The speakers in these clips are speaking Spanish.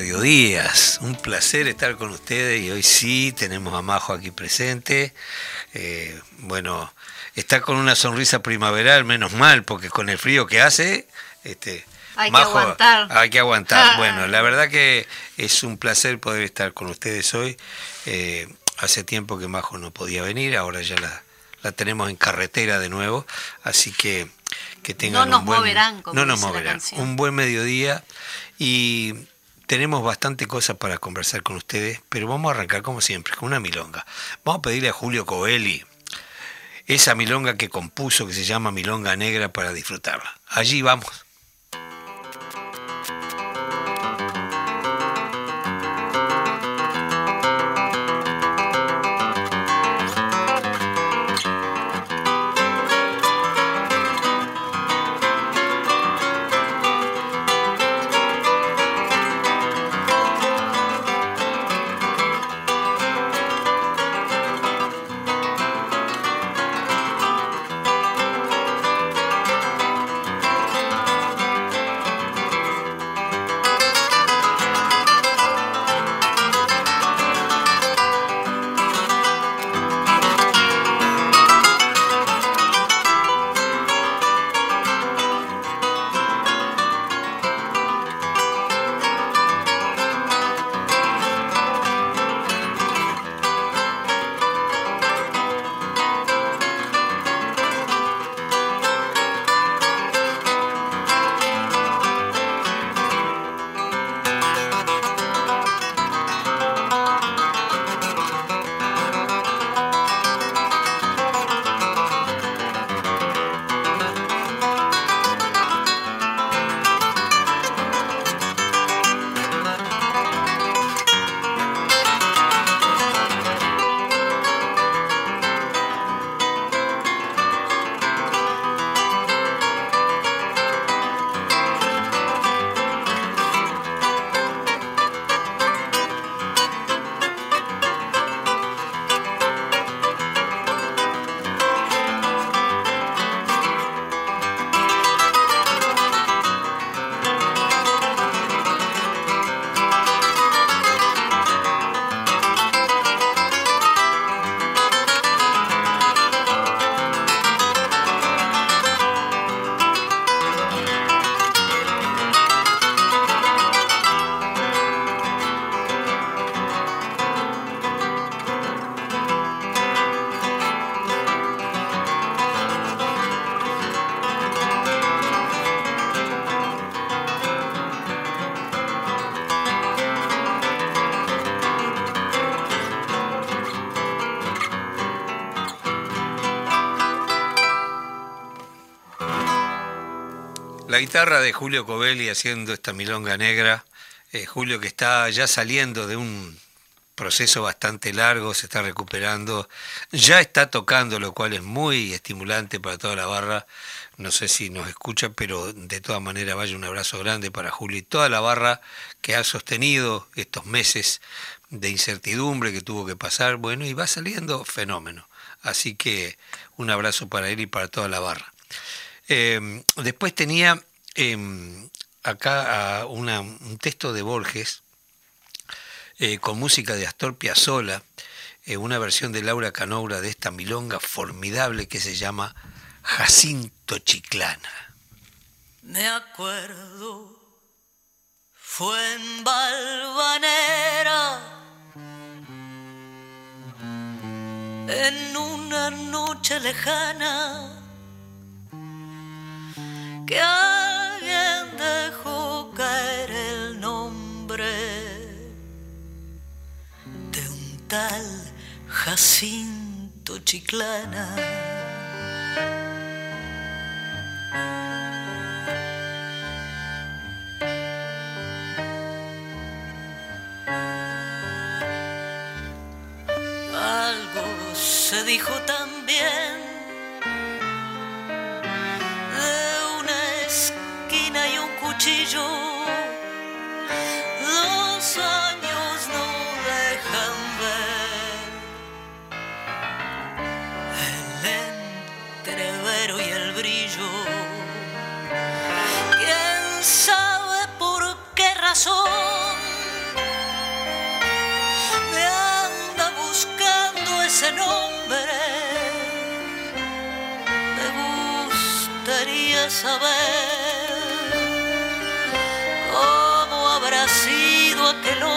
mediodías. Un placer estar con ustedes y hoy sí tenemos a Majo aquí presente. Eh, bueno, está con una sonrisa primaveral, menos mal, porque con el frío que hace, este, hay que aguantar. Hay que aguantar. Bueno, la verdad que es un placer poder estar con ustedes hoy. Eh, hace tiempo que Majo no podía venir, ahora ya la, la tenemos en carretera de nuevo, así que que tengan no nos un buen, moverán, como no nos moverán, un buen mediodía y tenemos bastante cosas para conversar con ustedes, pero vamos a arrancar como siempre con una milonga. Vamos a pedirle a Julio Covelli esa milonga que compuso que se llama Milonga Negra para disfrutarla. Allí vamos. Guitarra de Julio Covelli haciendo esta milonga negra. Eh, Julio que está ya saliendo de un proceso bastante largo, se está recuperando, ya está tocando, lo cual es muy estimulante para toda la barra. No sé si nos escucha, pero de todas maneras vaya un abrazo grande para Julio y toda la barra que ha sostenido estos meses de incertidumbre que tuvo que pasar. Bueno, y va saliendo fenómeno. Así que un abrazo para él y para toda la barra. Eh, después tenía eh, acá un texto de Borges eh, con música de Astor Piazzolla, eh, una versión de Laura Canoura de esta milonga formidable que se llama Jacinto Chiclana. Me acuerdo, fue en Valvanera, en una noche lejana, que dejó caer el nombre de un tal Jacinto Chiclana. Algo se dijo también Los años no dejan ver el entrevero y el brillo. ¿Quién sabe por qué razón? Me anda buscando ese nombre. Me gustaría saber. Habrá sido aquel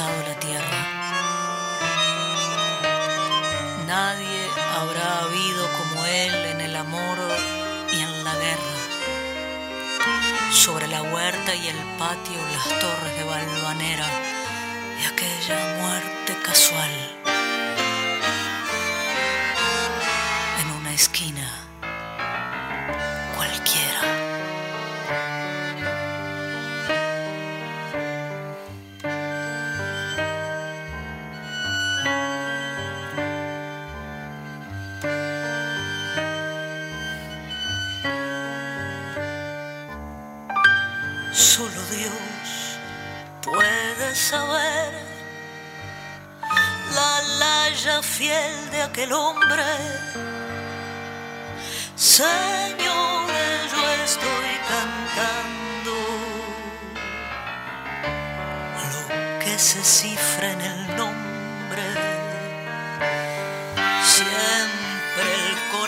la tierra. Nadie habrá habido como él en el amor y en la guerra sobre la huerta y el patio las torres de Balvanera y aquella muerte casual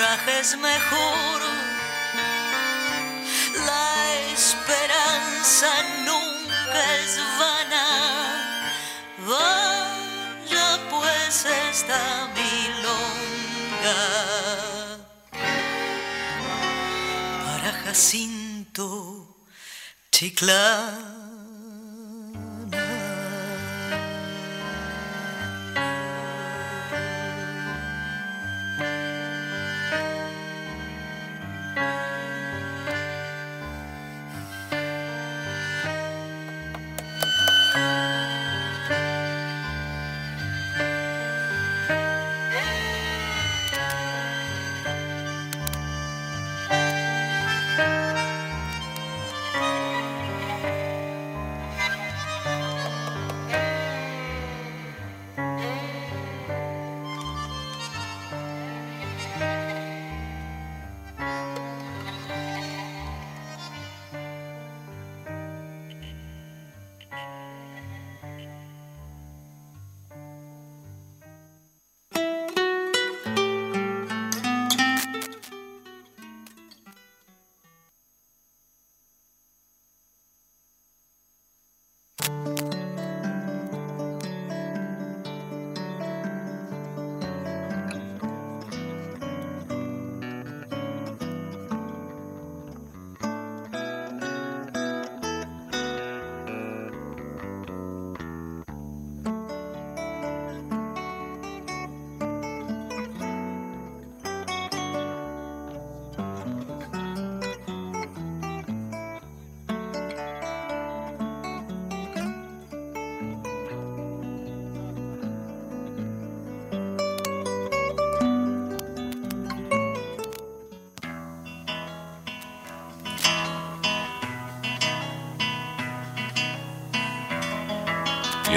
el coraje es mejor. La esperanza nunca es vana. Vaya pues esta para Jacinto Chiclán.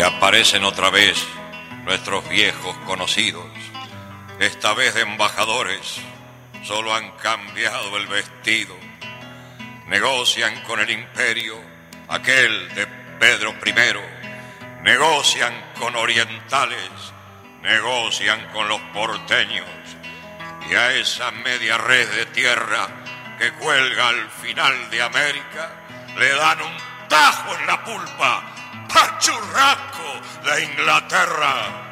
Aparecen otra vez nuestros viejos conocidos, esta vez de embajadores, solo han cambiado el vestido. Negocian con el imperio, aquel de Pedro I, negocian con orientales, negocian con los porteños, y a esa media red de tierra que cuelga al final de América, le dan un tajo en la pulpa pachurraco de Inglaterra.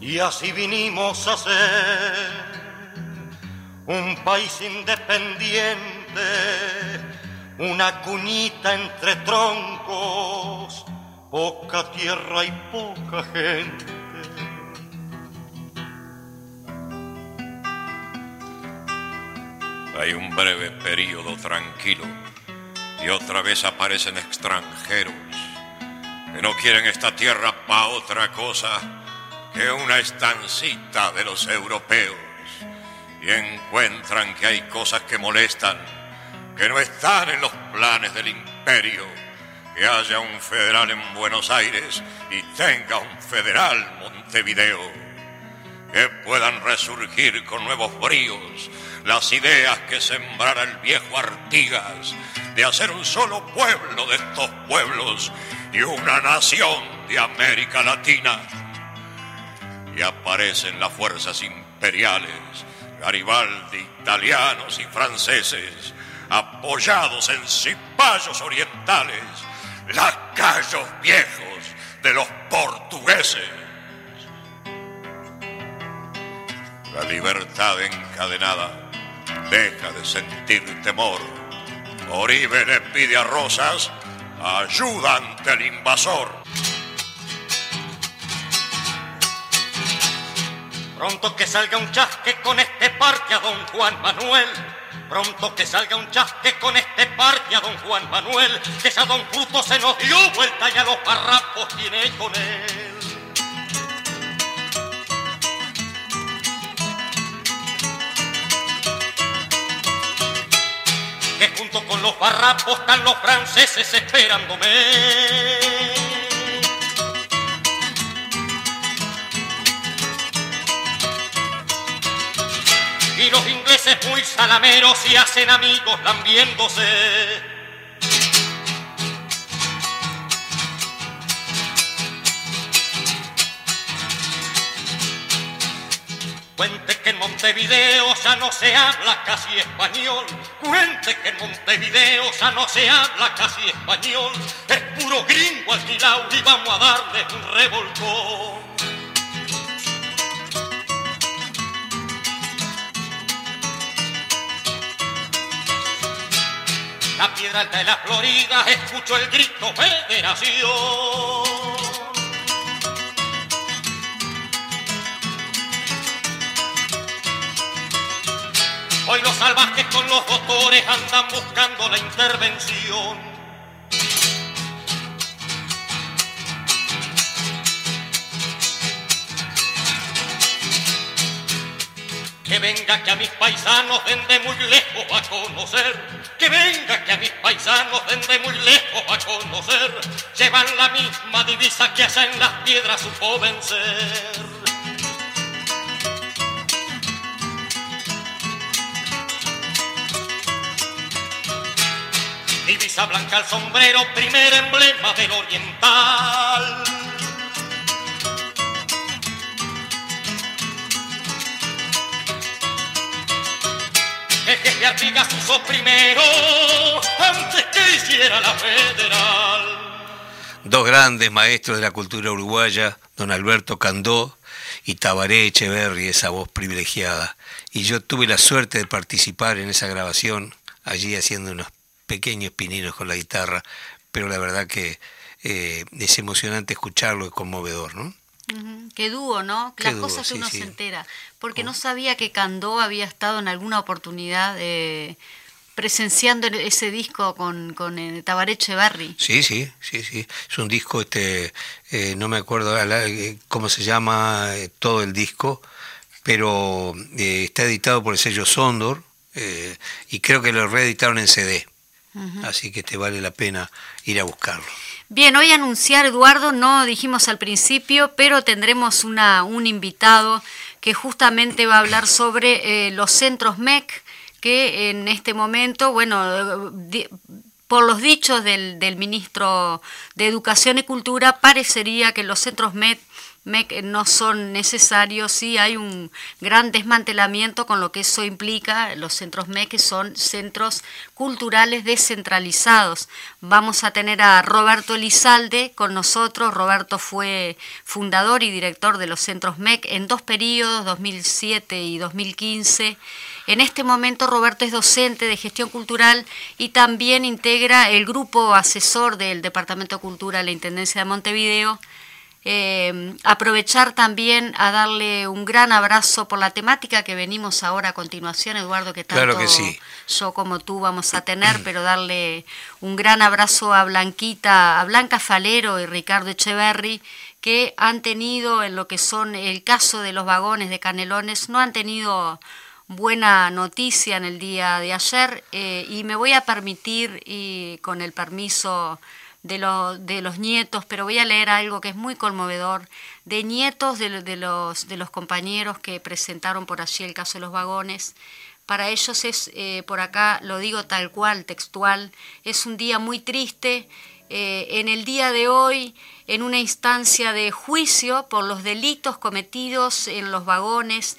Y así vinimos a ser un país independiente, una cunita entre troncos, poca tierra y poca gente Hay un breve periodo tranquilo y otra vez aparecen extranjeros que no quieren esta tierra para otra cosa que una estancita de los europeos. Y encuentran que hay cosas que molestan, que no están en los planes del imperio, que haya un federal en Buenos Aires y tenga un federal Montevideo, que puedan resurgir con nuevos bríos las ideas que sembrara el viejo Artigas de hacer un solo pueblo de estos pueblos y una nación de América Latina. Y aparecen las fuerzas imperiales, Garibaldi, italianos y franceses, apoyados en cipayos orientales, lacayos viejos de los portugueses. La libertad encadenada deja de sentir temor. Oribe le pide a Rosas ayuda ante el invasor. Pronto que salga un chasque con este parque a don Juan Manuel. Pronto que salga un chasque con este parque a don Juan Manuel. Que ya don Fruto se nos dio vuelta y a los barrapos tiene con él. Que junto con los barrapos están los franceses esperándome. Y los ingleses muy salameros y hacen amigos lambiéndose. Cuente que en Montevideo ya no se habla casi español. Cuente que en Montevideo ya no se habla casi español. Es puro gringo alquilado y vamos a darle un revolcón. La piedra de la Florida escucho el grito federación. Hoy los salvajes con los doctores andan buscando la intervención. Que venga que a mis paisanos vende muy lejos a conocer. Que venga que a mis paisanos vende muy lejos a conocer. Llevan la misma divisa que allá en las piedras supo vencer. Blanca al sombrero, primer emblema del oriental. El jefe Artigas usó primero, antes que hiciera la federal. Dos grandes maestros de la cultura uruguaya, don Alberto Candó y Tabaré Echeverri, esa voz privilegiada. Y yo tuve la suerte de participar en esa grabación, allí haciendo unos pequeños pininos con la guitarra, pero la verdad que eh, es emocionante escucharlo y conmovedor, ¿no? Ujú, Qué dúo, ¿no? Qué Las dúo, cosas que sí, uno sí. se entera. Porque Oh. no sabía que Candó había estado en alguna oportunidad eh, presenciando ese disco con, con eh, Tabaré Echeverri. Sí, sí, sí, sí. Es un disco, este, eh, no me acuerdo cómo se llama todo el disco, pero está editado por el sello Sondor y creo que lo reeditaron en CD. Así que te vale la pena ir a buscarlo. Bien, hoy anunciar, Eduardo, no dijimos al principio, pero tendremos una, un invitado que justamente va a hablar sobre eh, los centros MEC, que en este momento, bueno, di- por los dichos del, del ministro de Educación y Cultura, parecería que los centros MEC MEC no son necesarios, sí hay un gran desmantelamiento con lo que eso implica. Los centros MEC son centros culturales descentralizados. Vamos a tener a Roberto Elizalde con nosotros. Roberto fue fundador y director de los centros MEC en dos periodos, 2007 y 2015. En este momento Roberto es docente de gestión cultural y también integra el grupo asesor del Departamento de Cultura de la Intendencia de Montevideo Eh, aprovechar también a darle un gran abrazo por la temática que venimos ahora a continuación, Eduardo, que tanto que sí. yo como tú vamos a tener, pero darle un gran abrazo a Blanquita, a Blanca Falero y Ricardo Echeverry, que han tenido en lo que son el caso de los vagones de Canelones, no han tenido buena noticia en el día de ayer eh, y me voy a permitir, y con el permiso de, de los nietos, pero voy a leer algo que es muy conmovedor, de nietos de, los, de los compañeros que presentaron por allí el caso de los vagones. Para ellos es, eh, por acá lo digo tal cual, textual, es un día muy triste. Eh, en el día de hoy, en una instancia de juicio por los delitos cometidos en los vagones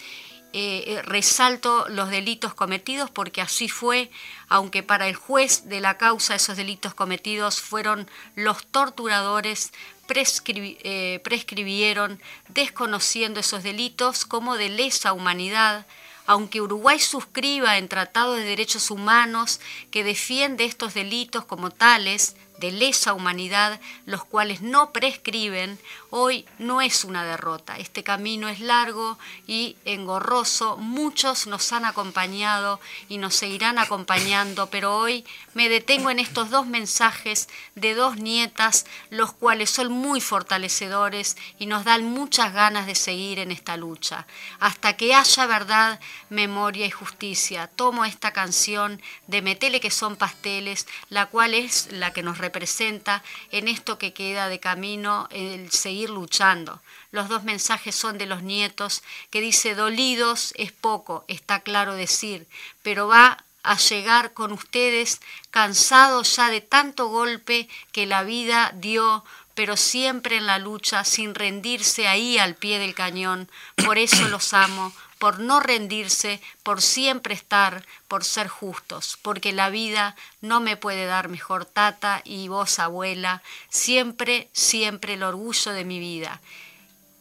eh, resalto los delitos cometidos porque así fue, aunque para el juez de la causa esos delitos cometidos fueron los torturadores, eh, prescribieron desconociendo esos delitos como de lesa humanidad, aunque Uruguay suscriba en tratados de derechos humanos que defiende estos delitos como tales, de lesa humanidad, los cuales no prescriben, hoy no es una derrota. Este camino es largo y engorroso. Muchos nos han acompañado y nos seguirán acompañando, pero hoy me detengo en estos dos mensajes de dos nietas, los cuales son muy fortalecedores y nos dan muchas ganas de seguir en esta lucha. Hasta que haya verdad, memoria y justicia. Tomo esta canción de Metele que son pasteles, la cual es la que nos representa presenta en esto que queda de camino el seguir luchando. Los dos mensajes son de los nietos, que dice, dolidos es poco, está claro decir, pero va a llegar con ustedes cansados ya de tanto golpe que la vida dio, pero siempre en la lucha, sin rendirse ahí al pie del cañón. Por eso los amo, por no rendirse, por siempre estar, por ser justos, porque la vida no me puede dar mejor tata y vos abuela, siempre, siempre el orgullo de mi vida.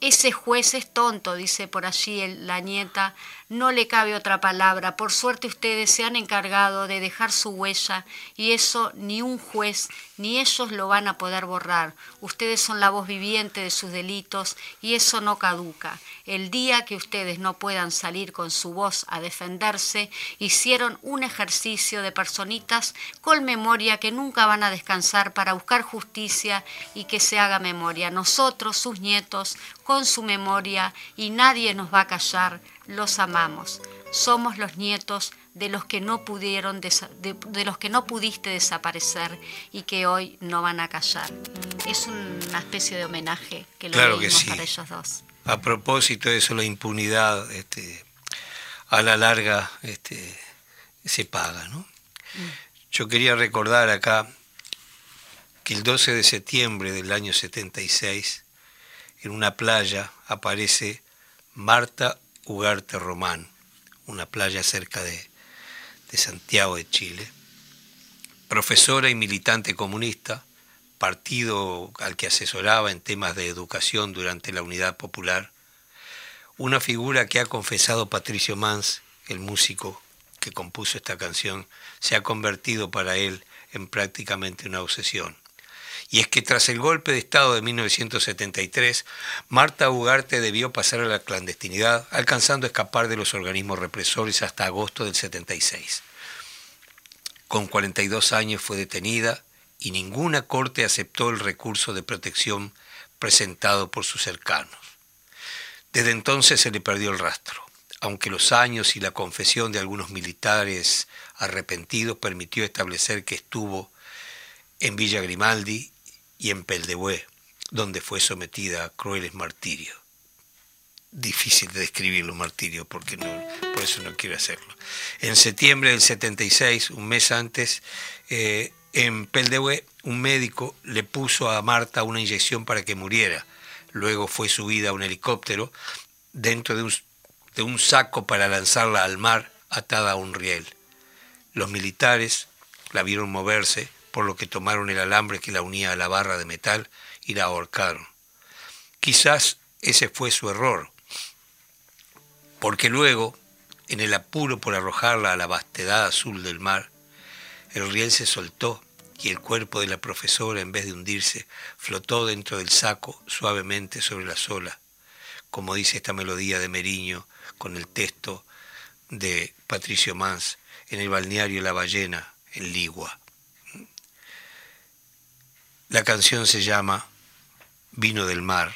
Ese juez es tonto, dice por allí la nieta, no le cabe otra palabra. Por suerte ustedes se han encargado de dejar su huella y eso ni un juez ni ellos lo van a poder borrar. Ustedes son la voz viviente de sus delitos y eso no caduca. El día que ustedes no puedan salir con su voz a defenderse, hicieron un ejercicio de personitas con memoria que nunca van a descansar para buscar justicia y que se haga memoria. Nosotros, sus nietos, con su memoria y nadie nos va a callar los amamos. Somos los nietos de los que no pudieron de, los que no pudiste desaparecer y que hoy no van a callar. Es una especie de homenaje que lo claro para ellos dos. A propósito de eso, la impunidad, este, a la larga, este, se paga, ¿no? Mm. Yo quería recordar acá que el 12 de septiembre del año 76, en una playa aparece Marta Ugarte Román, una playa cerca de, Santiago de Chile, profesora y militante comunista, partido al que asesoraba en temas de educación durante la Unidad Popular, una figura que ha confesado Patricio Mans, el músico que compuso esta canción, se ha convertido para él en prácticamente una obsesión y es que tras el golpe de Estado de 1973, Marta Ugarte debió pasar a la clandestinidad, alcanzando a escapar de los organismos represores hasta agosto del 76. Con 42 años fue detenida y ninguna corte aceptó el recurso de protección presentado por sus cercanos. Desde entonces se le perdió el rastro, aunque los años y la confesión de algunos militares arrepentidos permitió establecer que estuvo en Villa Grimaldi y en Peldehué, donde fue sometida a crueles martirios. Difícil de describir los martirios, porque no, por eso no quiero hacerlo. En septiembre del 76, un mes antes, eh, en Peldehué, un médico le puso a Marta una inyección para que muriera. Luego fue subida a un helicóptero dentro de un, de un saco para lanzarla al mar atada a un riel. Los militares la vieron moverse por lo que tomaron el alambre que la unía a la barra de metal y la ahorcaron. Quizás ese fue su error, porque luego, en el apuro por arrojarla a la vastedad azul del mar, el riel se soltó y el cuerpo de la profesora, en vez de hundirse, flotó dentro del saco suavemente sobre la sola, como dice esta melodía de Meriño con el texto de Patricio Mans en el balneario La Ballena, en Ligua. La canción se llama Vino del Mar.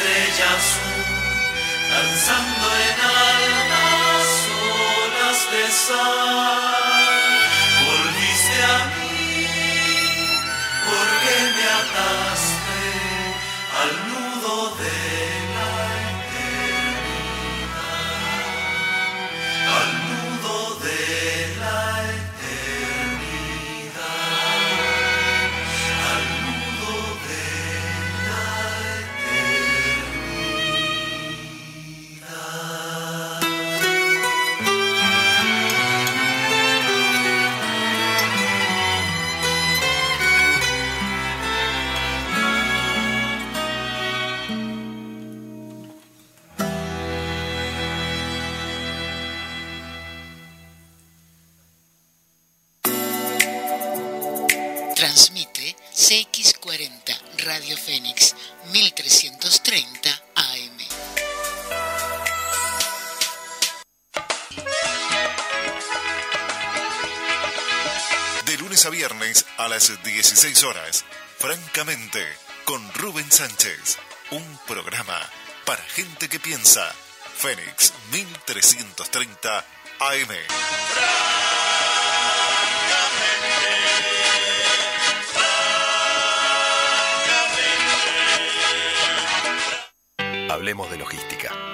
estrella azul, danzando en altas olas de sal. emisoras. Francamente, con Rubén Sánchez. Un programa para gente que piensa. Fénix 1330 AM. Hablemos de logística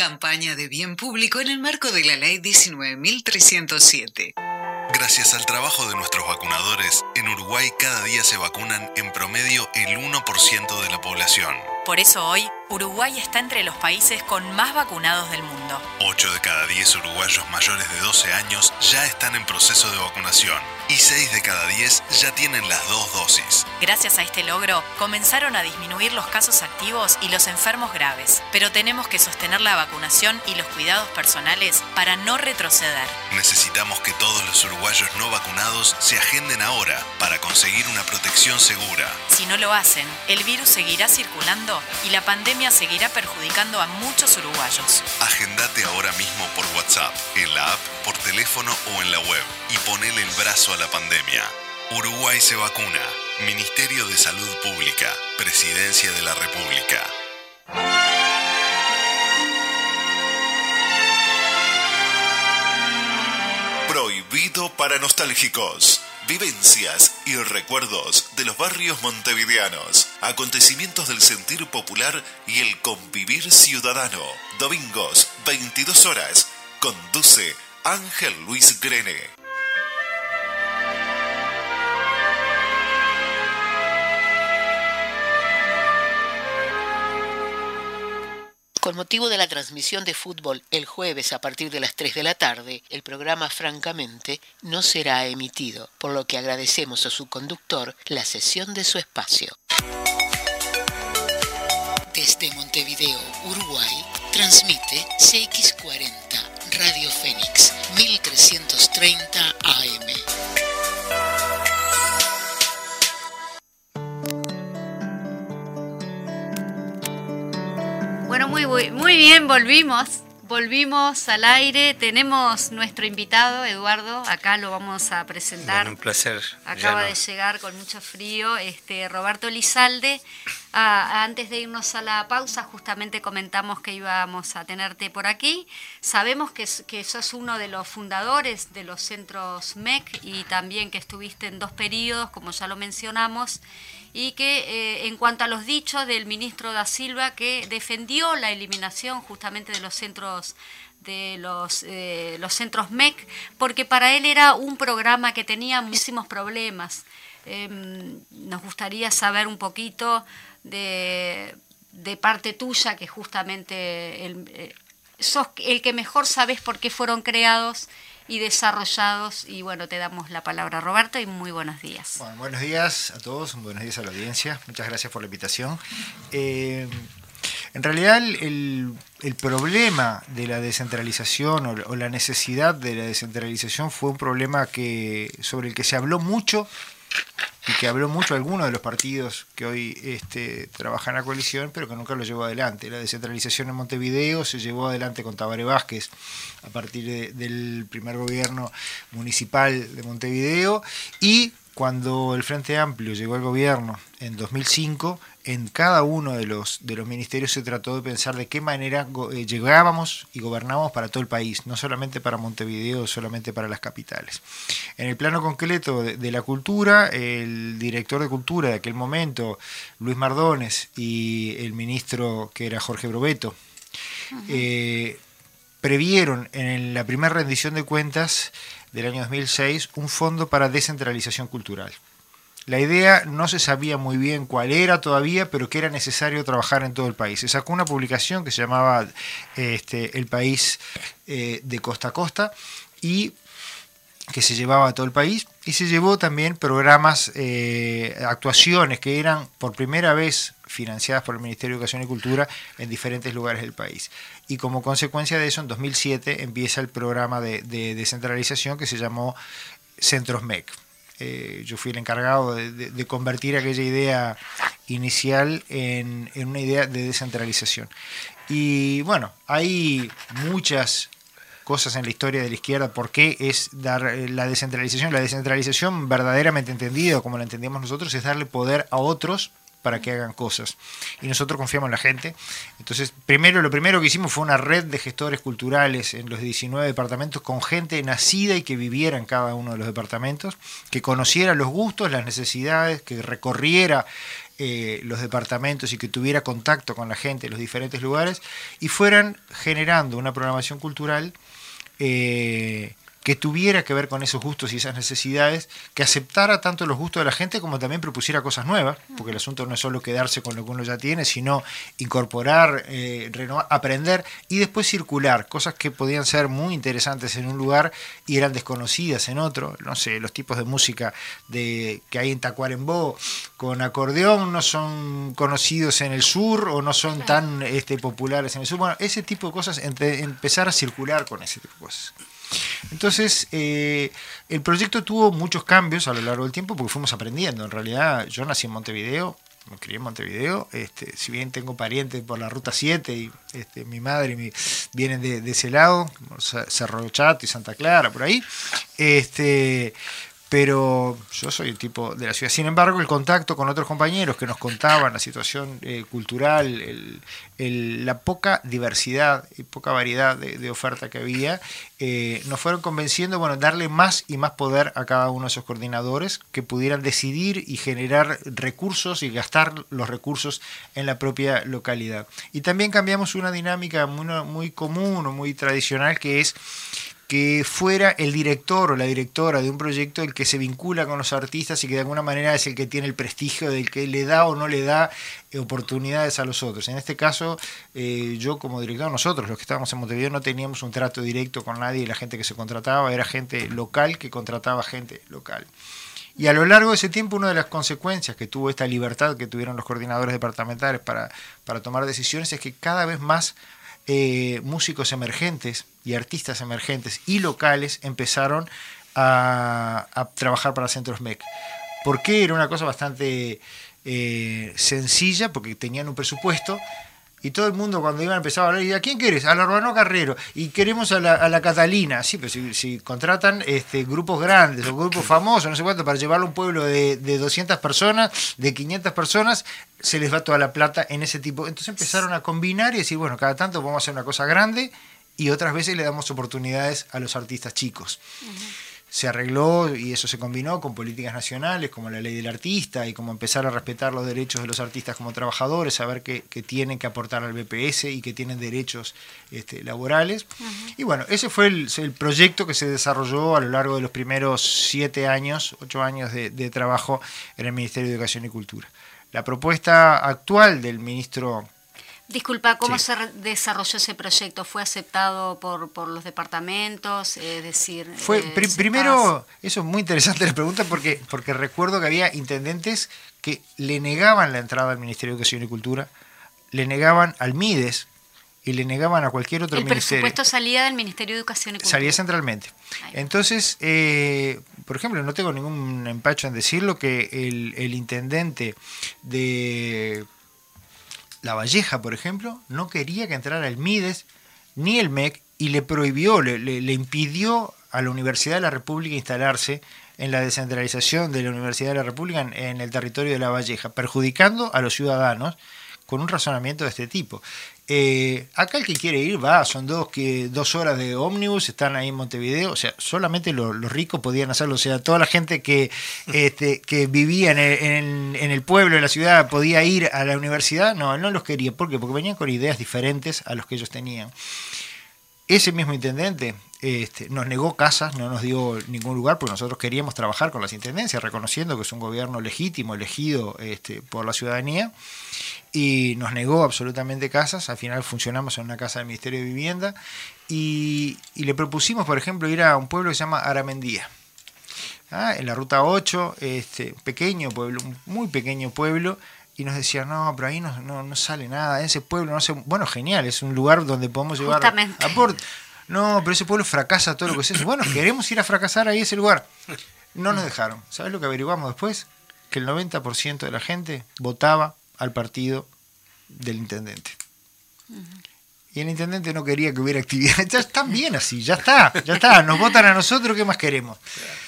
Campaña de bien público en el marco de la Ley 19.307. Gracias al trabajo de nuestros vacunadores, en Uruguay cada día se vacunan en promedio el 1% de la población. Por eso hoy, Uruguay está entre los países con más vacunados del mundo. 8 de cada 10 uruguayos mayores de 12 años ya están en proceso de vacunación y 6 de cada 10 ya tienen las dos dosis. Gracias a este logro, comenzaron a disminuir los casos activos y los enfermos graves, pero tenemos que sostener la vacunación y los cuidados personales para no retroceder. Necesitamos que todos los uruguayos no vacunados se agenden ahora para conseguir una protección segura. Si no lo hacen, el virus seguirá circulando y la pandemia seguirá perjudicando a muchos uruguayos. Agendate ahora mismo por WhatsApp, en la app, por teléfono o en la web y ponele el brazo a la pandemia. Uruguay se vacuna. Ministerio de Salud Pública. Presidencia de la República. Prohibido para nostálgicos. Vivencias y recuerdos de los barrios montevideanos. Acontecimientos del sentir popular y el convivir ciudadano. Domingos, 22 horas. Conduce Ángel Luis Grene. Con motivo de la transmisión de fútbol el jueves a partir de las 3 de la tarde, el programa Francamente no será emitido, por lo que agradecemos a su conductor la cesión de su espacio. Desde Montevideo, Uruguay, transmite CX40 Radio Fénix 1330 AM. Muy, bien, volvimos. Volvimos al aire. Tenemos nuestro invitado, Eduardo. Acá lo vamos a presentar. Bueno, un placer. Acaba de llegar con mucho frío este Roberto Lizalde. Ah, antes de irnos a la pausa, justamente comentamos que íbamos a tenerte por aquí. Sabemos que, que sos uno de los fundadores de los centros MEC y también que estuviste en dos periodos, como ya lo mencionamos, y que eh, en cuanto a los dichos del ministro da Silva, que defendió la eliminación justamente de los centros de los, eh, los centros MEC, porque para él era un programa que tenía muchísimos problemas. Em, nos gustaría saber un poquito de, de parte tuya, que justamente eh, sos el que mejor sabes por qué fueron creados y desarrollados. Y bueno, te damos la palabra, Roberto, y muy buenos días. Bueno, buenos días a todos, buenos días a la audiencia. Muchas gracias por la invitación. Eh, en realidad el, el- problema de la descentralización o, o la necesidad de la descentralización fue un problema que sobre el que se habló mucho y que habló mucho algunos de los partidos que hoy este, trabajan en la coalición, pero que nunca lo llevó adelante. La descentralización en Montevideo se llevó adelante con Tabaré Vázquez a partir de- del primer gobierno municipal de Montevideo y cuando el Frente Amplio llegó al gobierno en 2005, en cada uno de los, de los ministerios se trató de pensar de qué manera eh, llegábamos y gobernábamos para todo el país, no solamente para Montevideo, solamente para las capitales. En el plano concreto de, de la cultura, el director de cultura de aquel momento, Luis Mardones, y el ministro que era Jorge Brobeto, eh, previeron en la primera rendición de cuentas del año 2006 un fondo para descentralización cultural. La idea no se sabía muy bien cuál era todavía, pero que era necesario trabajar en todo el país. Se sacó una publicación que se llamaba este, El País eh, de Costa a Costa y que se llevaba a todo el país y se llevó también programas, eh, actuaciones que eran por primera vez financiadas por el Ministerio de Educación y Cultura en diferentes lugares del país. Y como consecuencia de eso, en 2007 empieza el programa de, de descentralización que se llamó Centros MEC. Eh, yo fui el encargado de, convertir aquella idea inicial en, en una idea de descentralización. Y bueno, hay muchas cosas en la historia de la izquierda, por qué es dar eh, la descentralización. La descentralización verdaderamente entendida, como la entendemos nosotros, es darle poder a otros para que hagan cosas. Y nosotros confiamos en la gente. Entonces, primero, lo primero que hicimos fue una red de gestores culturales en los 19 departamentos con gente nacida y que viviera en cada uno de los departamentos, que conociera los gustos, las necesidades, que recorriera eh, los departamentos y que tuviera contacto con la gente en los diferentes lugares y fueran generando una programación cultural eh, que tuviera que ver con esos gustos y esas necesidades, que aceptara tanto los gustos de la gente como también propusiera cosas nuevas, porque el asunto no es solo quedarse con lo que uno ya tiene, sino incorporar, eh, renovar, aprender y después circular, cosas que podían ser muy interesantes en un lugar y eran desconocidas en otro, no sé, los tipos de música de, que hay en Tacuarembó con acordeón no son conocidos en el sur o no son tan este, populares en el sur, bueno, ese tipo de cosas, empezar a circular con ese tipo de cosas. Entonces, eh, el proyecto tuvo muchos cambios a lo largo del tiempo porque fuimos aprendiendo. En realidad, yo nací en Montevideo, me crié en Montevideo, este, si bien tengo parientes por la Ruta 7 y este, mi madre mi, vienen de, de, ese lado, Cerro Chato y Santa Clara, por ahí, este, pero yo soy el tipo de la ciudad. Sin embargo, el contacto con otros compañeros que nos contaban la situación eh, cultural, la poca diversidad y poca variedad de, oferta que había, eh, nos fueron convenciendo, bueno, darle más y más poder a cada uno de esos coordinadores que pudieran decidir y generar recursos y gastar los recursos en la propia localidad. Y también cambiamos una dinámica muy, muy común o muy tradicional que es que fuera el director o la directora de un proyecto el que se vincula con los artistas y que de alguna manera es el que tiene el prestigio del que le da o no le da eh, oportunidades a los otros. En este caso, eh, yo como director, nosotros los que estábamos en Montevideo no teníamos un trato directo con nadie la gente que se contrataba era gente local que contrataba gente local. Y a lo largo de ese tiempo, una de las consecuencias que tuvo esta libertad que tuvieron los coordinadores departamentales para, para tomar decisiones es que cada vez más eh, músicos emergentes y artistas emergentes y locales empezaron a, trabajar para Centros MEC. ¿Por qué? Era una cosa bastante eh, sencilla, porque tenían un presupuesto y todo el mundo cuando iban empezaba a hablar, ¿y a quién quieres? A la Urbano Carrero. Y queremos a la, a la Catalina. Sí, pero si, contratan este, grupos grandes o grupos famosos, no sé cuánto, para llevarlo a un pueblo de, de 200 personas, de 500 personas, se les va toda la plata en ese tipo. Entonces empezaron a combinar y decir, bueno, cada tanto vamos a hacer una cosa grande y otras veces le damos oportunidades a los artistas chicos se arregló y eso se combinó con políticas nacionales como la ley del artista y como empezar a respetar los derechos de los artistas como trabajadores, saber que, tienen que aportar al BPS y que tienen derechos este, laborales. Y bueno, ese fue el, proyecto que se desarrolló a lo largo de los primeros siete años, ocho años de, de trabajo en el Ministerio de Educación y Cultura. La propuesta actual del ministro Disculpa, ¿cómo se desarrolló ese proyecto? ¿Fue aceptado por, por los departamentos? Es decir, fue eh, primero, eso es muy interesante la pregunta porque, porque recuerdo que había intendentes que le negaban la entrada al Ministerio de Educación y Cultura, le negaban al MIDES y le negaban a cualquier otro ministerio. El presupuesto salía del Ministerio de Educación y Cultura. Salía centralmente. Entonces, eh, por ejemplo, no tengo ningún empacho en decirlo que el, el intendente de la Valleja, por ejemplo, no quería que entrara el MIDES ni el MEC y le prohibió, le, impidió a la Universidad de la República instalarse en la descentralización de la Universidad de la República en, el territorio de La Valleja, perjudicando a los ciudadanos con un razonamiento de este tipo. Eh, acá el que quiere ir va, son dos, que, dos horas de ómnibus, están ahí en Montevideo, o sea, solamente los, ricos podían hacerlo, o sea, toda la gente que, este, que vivía en el, pueblo, en la ciudad, podía ir a la universidad, no, no los quería, ¿por qué? Porque venían con ideas diferentes a los que ellos tenían. Ese mismo intendente este, nos negó casas, no nos dio ningún lugar, porque nosotros queríamos trabajar con las intendencias, reconociendo que es un gobierno legítimo, elegido este, por la ciudadanía y nos negó absolutamente casas. Al final funcionamos en una casa del Ministerio de Vivienda y, le propusimos, por ejemplo, ir a un pueblo que se llama Aramendía. ¿ah? En la ruta 8, este, pequeño pueblo, un muy pequeño pueblo, y nos decía, no, pero ahí no, no, sale nada, ese pueblo no sé, bueno, genial, es un lugar donde podemos llevar aporte. No, pero ese pueblo fracasa todo lo que se Bueno, queremos ir a fracasar ahí ese lugar. No nos dejaron. ¿Sabes lo que averiguamos después? Que el 90% de la gente votaba al partido del intendente. y el intendente no quería que hubiera actividad. Ya están bien así, ya está, ya está, nos votan a nosotros, ¿qué más queremos?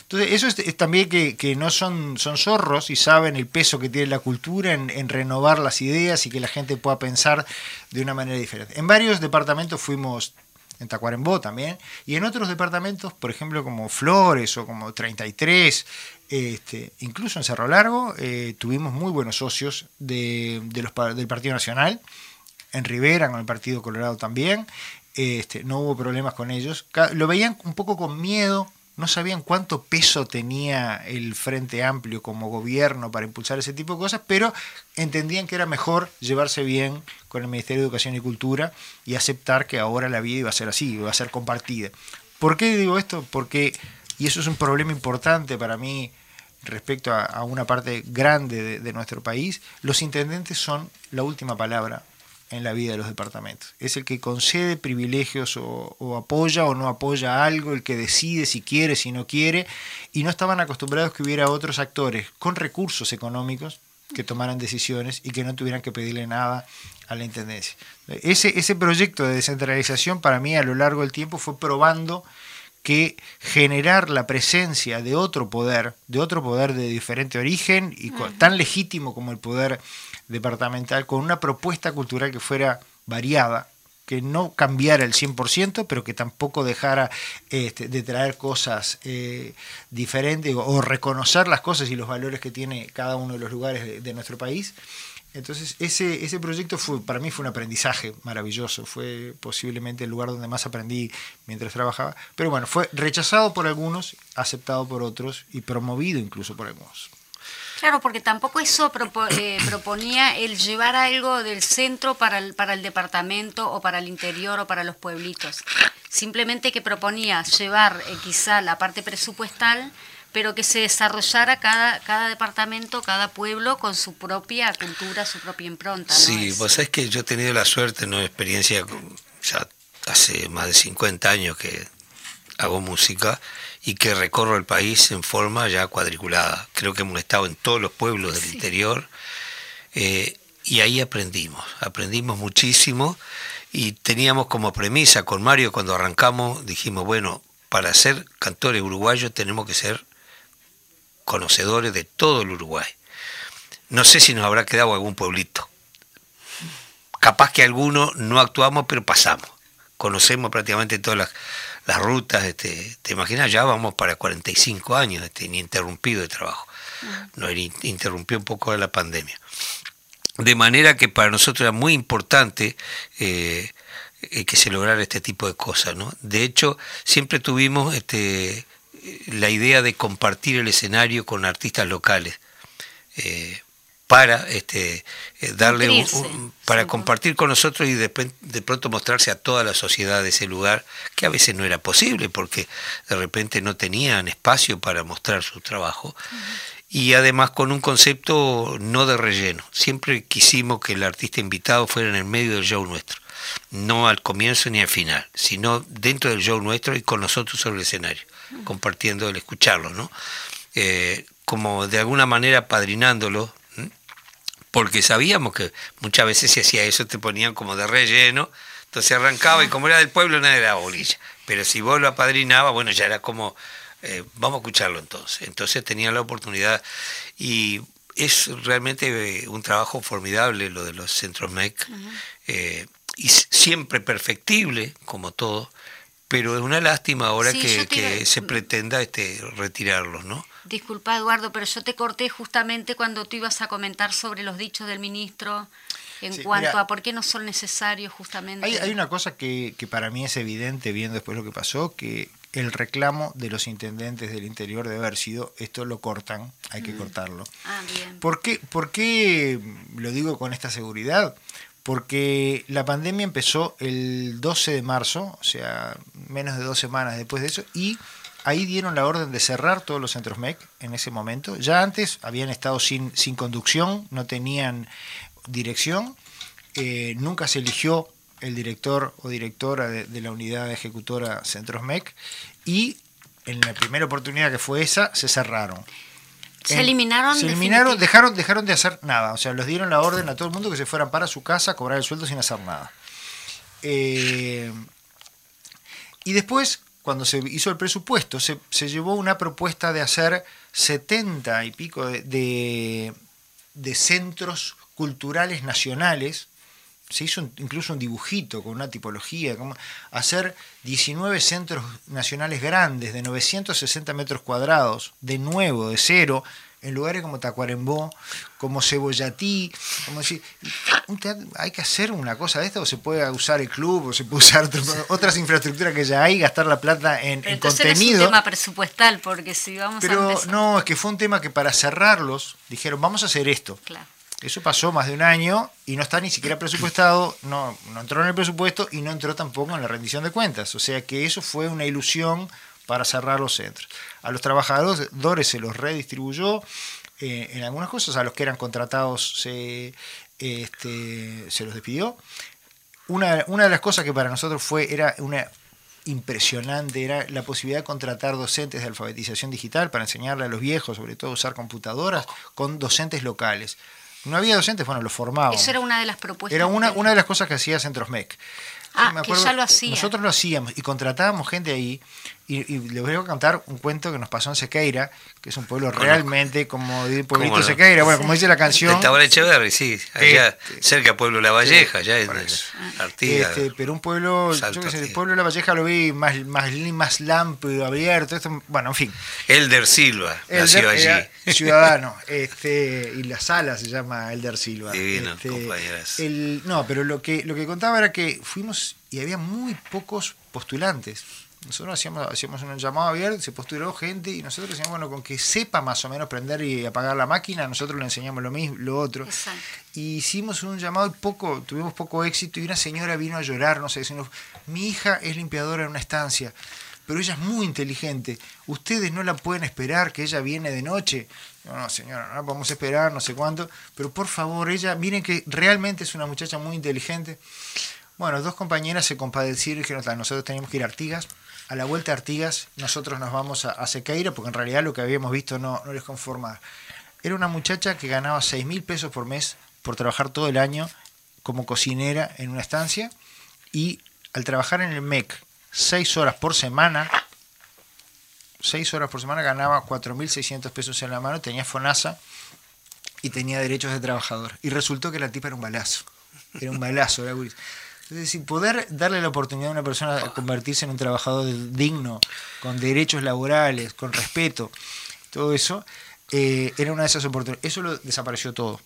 Entonces, eso es, también que, no son, son zorros y saben el peso que tiene la cultura en, en, renovar las ideas y que la gente pueda pensar de una manera diferente. En varios departamentos fuimos en Tacuarembó también, y en otros departamentos, por ejemplo, como Flores o como 33, este, incluso en Cerro Largo, eh, tuvimos muy buenos socios de, los, del Partido Nacional, en Rivera, con el Partido Colorado también, este, no hubo problemas con ellos, lo veían un poco con miedo no sabían cuánto peso tenía el Frente Amplio como gobierno para impulsar ese tipo de cosas, pero entendían que era mejor llevarse bien con el Ministerio de Educación y Cultura y aceptar que ahora la vida iba a ser así, iba a ser compartida. ¿Por qué digo esto? Porque, y eso es un problema importante para mí respecto a, una parte grande de nuestro país, los intendentes son la última palabra en la vida de los departamentos. Es el que concede privilegios o, apoya o no apoya algo, el que decide si quiere, si no quiere, y no estaban acostumbrados que hubiera otros actores con recursos económicos que tomaran decisiones y que no tuvieran que pedirle nada a la Intendencia. Ese, ese proyecto de descentralización para mí a lo largo del tiempo fue probando que generar la presencia de otro poder, de otro poder de diferente origen y tan legítimo como el poder departamental con una propuesta cultural que fuera variada, que no cambiara el 100%, pero que tampoco dejara este, de traer cosas eh, diferentes o, reconocer las cosas y los valores que tiene cada uno de los lugares de, nuestro país. Entonces, ese, ese proyecto fue, para mí fue un aprendizaje maravilloso, fue posiblemente el lugar donde más aprendí mientras trabajaba, pero bueno, fue rechazado por algunos, aceptado por otros y promovido incluso por algunos. Claro, porque tampoco eso eh, proponía el llevar algo del centro para el, para el departamento o para el interior o para los pueblitos. Simplemente que proponía llevar eh, quizá la parte presupuestal, pero que se desarrollara cada, cada departamento, cada pueblo con su propia cultura, su propia impronta. Sí, vos sabés que yo he tenido la suerte, no experiencia, ya hace más de 50 años que hago música y que recorro el país en forma ya cuadriculada. Creo que hemos estado en todos los pueblos del interior eh, y ahí aprendimos, aprendimos muchísimo y teníamos como premisa con Mario cuando arrancamos, dijimos, bueno, para ser cantores uruguayos tenemos que ser conocedores de todo el Uruguay. No sé si nos habrá quedado algún pueblito. Capaz que algunos no actuamos, pero pasamos. Conocemos prácticamente todas las las rutas, este, te imaginas, ya vamos para 45 años este, ininterrumpido de trabajo. Nos interrumpió un poco la pandemia. De manera que para nosotros era muy importante eh, eh, que se lograra este tipo de cosas. ¿no? De hecho, siempre tuvimos este, la idea de compartir el escenario con artistas locales. Eh, para este, eh, darle un, para compartir con nosotros y de, pronto mostrarse a toda la sociedad de ese lugar, que a veces no era posible porque de repente no tenían espacio para mostrar su trabajo. Y además con un concepto no de relleno. Siempre quisimos que el artista invitado fuera en el medio del show nuestro. No al comienzo ni al final, sino dentro del show nuestro y con nosotros sobre el escenario, compartiendo el escucharlo, ¿no? Eh, como de alguna manera padrinándolo porque sabíamos que muchas veces si hacía eso te ponían como de relleno, entonces arrancaba y como era del pueblo no era bolilla, pero si vos lo apadrinabas, bueno, ya era como, eh, vamos a escucharlo entonces, entonces tenía la oportunidad y es realmente eh, un trabajo formidable lo de los centros MEC, eh, y siempre perfectible, como todo, pero es una lástima ahora que, se pretenda este, retirarlos, ¿no? Disculpa, Eduardo, pero yo te corté justamente cuando tú ibas a comentar sobre los dichos del ministro en cuanto a por qué no son necesarios justamente. Hay, una cosa que, para mí es evidente viendo después lo que pasó, que el reclamo de los intendentes del interior debe haber sido, esto lo cortan, hay que mm. cortarlo. Ah, bien. ¿Por qué, ¿Por qué lo digo con esta seguridad? Porque la pandemia empezó el 12 de marzo, o sea, menos de dos semanas después de eso, y ahí dieron la orden de cerrar todos los centros MEC en ese momento. Ya antes habían estado sin, sin conducción, no tenían dirección, eh, nunca se eligió el director o directora de, la unidad ejecutora Centros MEC, y en la primera oportunidad que fue esa, se cerraron. Se eliminaron. Se eliminaron, dejaron, dejaron de hacer nada. O sea, les dieron la orden a todo el mundo que se fueran para su casa a cobrar el sueldo sin hacer nada. Eh, y después, cuando se hizo el presupuesto, se, se llevó una propuesta de hacer 70 y pico de, de, de centros culturales nacionales se hizo incluso un dibujito con una tipología, como hacer 19 centros nacionales grandes de 960 metros cuadrados, de nuevo, de cero, en lugares como Tacuarembó, como Cebollatí, como decir, hay que hacer una cosa de esto, o se puede usar el club, o se puede usar otras infraestructuras que ya hay, gastar la plata en, en contenido. Es un tema presupuestal, porque si vamos Pero a no, es que fue un tema que para cerrarlos dijeron, vamos a hacer esto. Claro. Eso pasó más de un año y no está ni siquiera presupuestado, no, no entró en el presupuesto y no entró tampoco en la rendición de cuentas. O sea que eso fue una ilusión para cerrar los centros. A los trabajadores se los redistribuyó eh, en algunas cosas, a los que eran contratados se, este, se los despidió. Una, una de las cosas que para nosotros fue, era una impresionante era la posibilidad de contratar docentes de alfabetización digital para enseñarle a los viejos, sobre todo, a usar computadoras, con docentes locales. No había docentes, bueno, los formaban. Eso era una de las propuestas. Era una, una de las cosas que hacía Centros MEC. Ah, que ya lo hacía. Nosotros lo hacíamos y contratábamos gente ahí. Y, y, les voy a contar un cuento que nos pasó en Sequeira, que es un pueblo realmente como de pueblito no? Sequeira, bueno, como dice la canción. Estaba Echeverri, sí, allá este, cerca pueblo La Valleja, allá en Artigas. Este, pero un pueblo, Salto, yo qué sé, el pueblo de La Valleja lo vi más, más, más lampo, abierto, esto, bueno, en fin. Elder Silva, nació allí. Ciudadano, este, y la sala se llama Elder Silva. Divino, este, compañeras. El, no, pero lo que, lo que contaba era que fuimos y había muy pocos postulantes. Nosotros hacíamos, hacíamos un llamado abierto, se postuló gente y nosotros decíamos, bueno, con que sepa más o menos prender y apagar la máquina, nosotros le enseñamos lo mismo, lo otro. Exacto. Y hicimos un llamado y poco, tuvimos poco éxito y una señora vino a llorar, no sé, diciendo, mi hija es limpiadora en una estancia, pero ella es muy inteligente, ustedes no la pueden esperar que ella viene de noche. No, no, señora, no la podemos esperar, no sé cuánto, pero por favor, ella, miren que realmente es una muchacha muy inteligente. Bueno, dos compañeras se compadecieron y dijeron, nosotros teníamos que ir a Artigas. A la vuelta a Artigas, nosotros nos vamos a, a Sequeira, porque en realidad lo que habíamos visto no, no les conformaba. Era una muchacha que ganaba 6 mil pesos por mes por trabajar todo el año como cocinera en una estancia y al trabajar en el MEC 6 horas por semana, 6 horas por semana ganaba 4.600 pesos en la mano, tenía FONASA y tenía derechos de trabajador. Y resultó que la tipa era un balazo. Era un balazo, era es decir, poder darle la oportunidad a una persona a convertirse en un trabajador digno, con derechos laborales, con respeto, todo eso, eh, era una de esas oportunidades. Eso lo desapareció todo.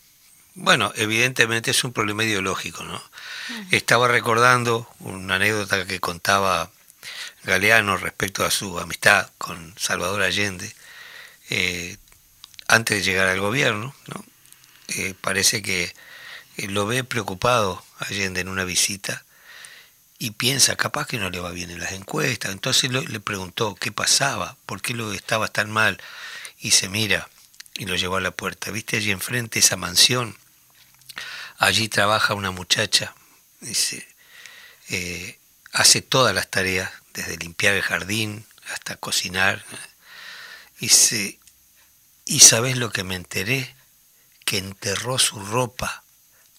Bueno, evidentemente es un problema ideológico, ¿no? Estaba recordando una anécdota que contaba Galeano respecto a su amistad con Salvador Allende eh, antes de llegar al gobierno, ¿no? Eh, parece que lo ve preocupado Allende en una visita y piensa, capaz que no le va bien en las encuestas. Entonces le preguntó qué pasaba, por qué lo estaba tan mal. Y se mira y lo llevó a la puerta. ¿Viste allí enfrente esa mansión? Allí trabaja una muchacha, dice, eh, hace todas las tareas, desde limpiar el jardín hasta cocinar. Dice, ¿y sabes lo que me enteré? Que enterró su ropa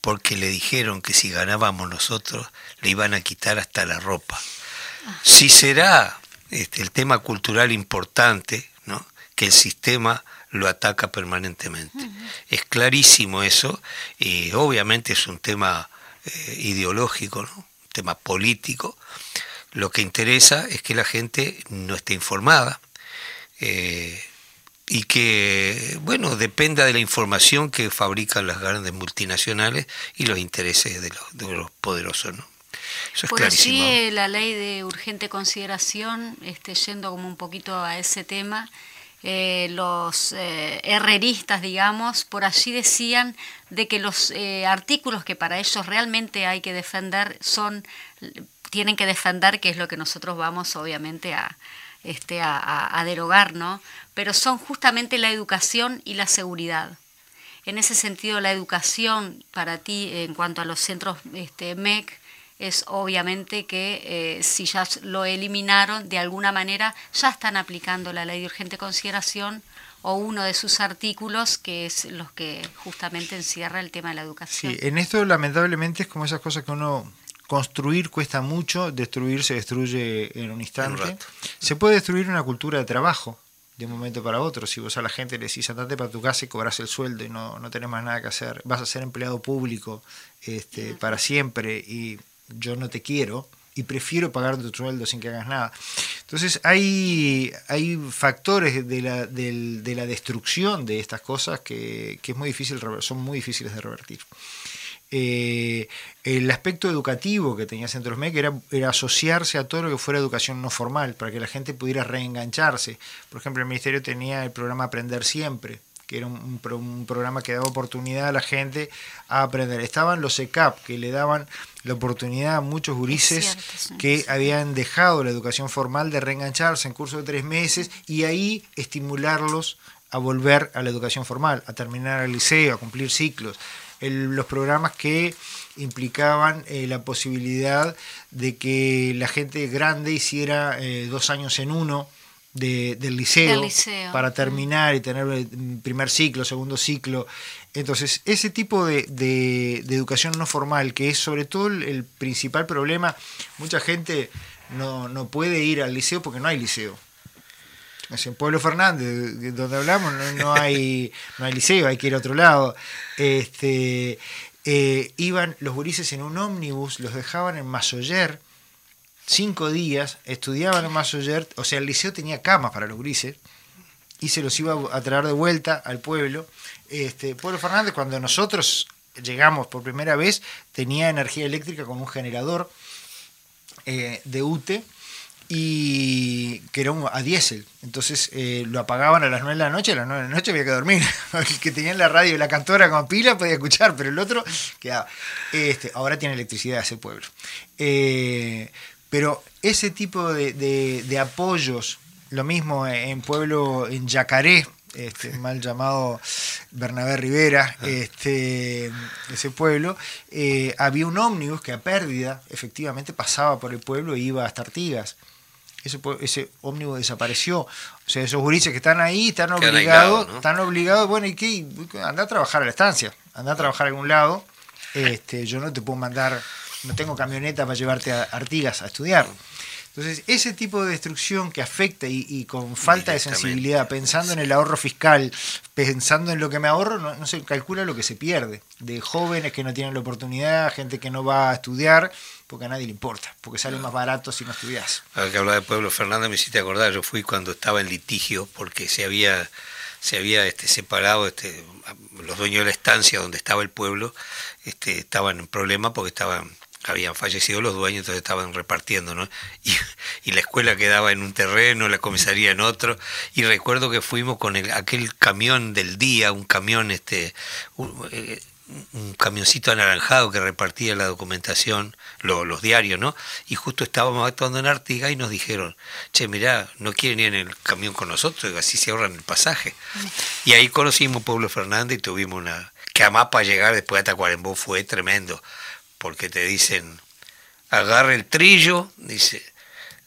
porque le dijeron que si ganábamos nosotros le iban a quitar hasta la ropa. Si será este, el tema cultural importante, ¿no? que el sistema lo ataca permanentemente. Es clarísimo eso, y obviamente es un tema eh, ideológico, ¿no? un tema político. Lo que interesa es que la gente no esté informada. Eh, y que, bueno, dependa de la información que fabrican las grandes multinacionales y los intereses de los, de los poderosos, ¿no? Eso es Por clarísimo. allí la ley de urgente consideración, este, yendo como un poquito a ese tema, eh, los eh, herreristas, digamos, por allí decían de que los eh, artículos que para ellos realmente hay que defender son, tienen que defender, que es lo que nosotros vamos obviamente a, este, a, derogar, ¿no? Pero son justamente la educación y la seguridad. En ese sentido, la educación para ti en cuanto a los centros este, MEC es obviamente que eh, si ya lo eliminaron, de alguna manera ya están aplicando la ley de urgente consideración o uno de sus artículos, que es los que justamente encierra el tema de la educación. Sí, en esto lamentablemente es como esas cosas que uno construir cuesta mucho, destruir se destruye en un instante. se puede destruir una cultura de trabajo de un momento para otro. Si vos a la gente le decís andate para tu casa y cobras el sueldo y no, no tenés más nada que hacer, vas a ser empleado público este, para siempre y yo no te quiero y prefiero pagar tu sueldo sin que hagas nada. Entonces hay, hay factores de la, de la destrucción de estas cosas que, que es muy difícil, son muy difíciles de revertir. Eh, el aspecto educativo que tenía Centros MEC era, era asociarse a todo lo que fuera educación no formal, para que la gente pudiera reengancharse. Por ejemplo, el Ministerio tenía el programa Aprender Siempre, que era un, un pro- un programa que daba oportunidad a la gente a aprender. Estaban los ECAP, que le daban la oportunidad a muchos gurises cierto, sí, que sí. habían dejado la educación formal de reengancharse en curso de tres meses y ahí estimularlos a volver a la educación formal, a terminar el liceo, a cumplir ciclos. El- los programas que implicaban eh, la posibilidad de que la gente grande hiciera eh, dos años en uno de- del liceo, Del liceo. para terminar y tener el primer ciclo, segundo ciclo. Entonces, ese tipo de, de- de educación no formal, que es sobre todo el, el principal problema, mucha gente no, no puede ir al liceo porque no hay liceo. En Pueblo Fernández, de- donde hablamos, no, no hay, no hay liceo, hay que ir a otro lado. Este, eh, iban los gurises en un ómnibus, los dejaban en Masoyer, cinco días, estudiaban en Masoyer, o sea, el liceo tenía camas para los gurises, y se los iba a traer de vuelta al pueblo. Este, Pueblo Fernández, cuando nosotros llegamos por primera vez, tenía energía eléctrica con un generador eh, de UTE y que era un, a diésel. Entonces eh, lo apagaban a las 9 de la noche, a las 9 de la noche había que dormir. El que tenía en la radio y la cantora con pila podía escuchar, pero el otro quedaba. Este, ahora tiene electricidad ese pueblo. Eh, pero ese tipo de, de- de apoyos, lo mismo en pueblo, en Yacaré, este, mal llamado Bernabé Rivera, este, ese pueblo, eh, había un ómnibus que a pérdida efectivamente pasaba por el pueblo e iba hasta Artigas. Ese, ese ómnibus desapareció. O sea, esos gurises que están ahí están obligados, están obligados, bueno, ¿y qué? Anda a trabajar a la estancia, anda a trabajar a algún lado. Este, yo no te puedo mandar, no tengo camioneta para llevarte a Artigas a estudiar. Entonces, ese tipo de destrucción que afecta y, y con falta de sensibilidad, pensando en el ahorro fiscal, pensando en lo que me ahorro, no, no se calcula lo que se pierde. De jóvenes que no tienen la oportunidad, gente que no va a estudiar, porque a nadie le importa, porque sale más barato si no estudias. Ahora que hablaba de Pueblo Fernández me hiciste acordar, yo fui cuando estaba en litigio porque se había se había este, separado este, los dueños de la estancia donde estaba el pueblo, este, estaban en problema porque estaban habían fallecido los dueños, entonces estaban repartiendo, ¿no? Y, la escuela quedaba en un terreno, la comisaría en otro, y recuerdo que fuimos con el, aquel camión del día, un camión, este, un, eh, un camioncito anaranjado que repartía la documentación, lo- los diarios, ¿no? Y justo estábamos actuando en Artigas y nos dijeron, che, mirá, no quieren ir en el camión con nosotros, así se ahorran el pasaje. Y ahí conocimos Pueblo Fernández y tuvimos una... Que además para llegar después a Tacuarembó fue tremendo, porque te dicen, agarra el trillo, dice,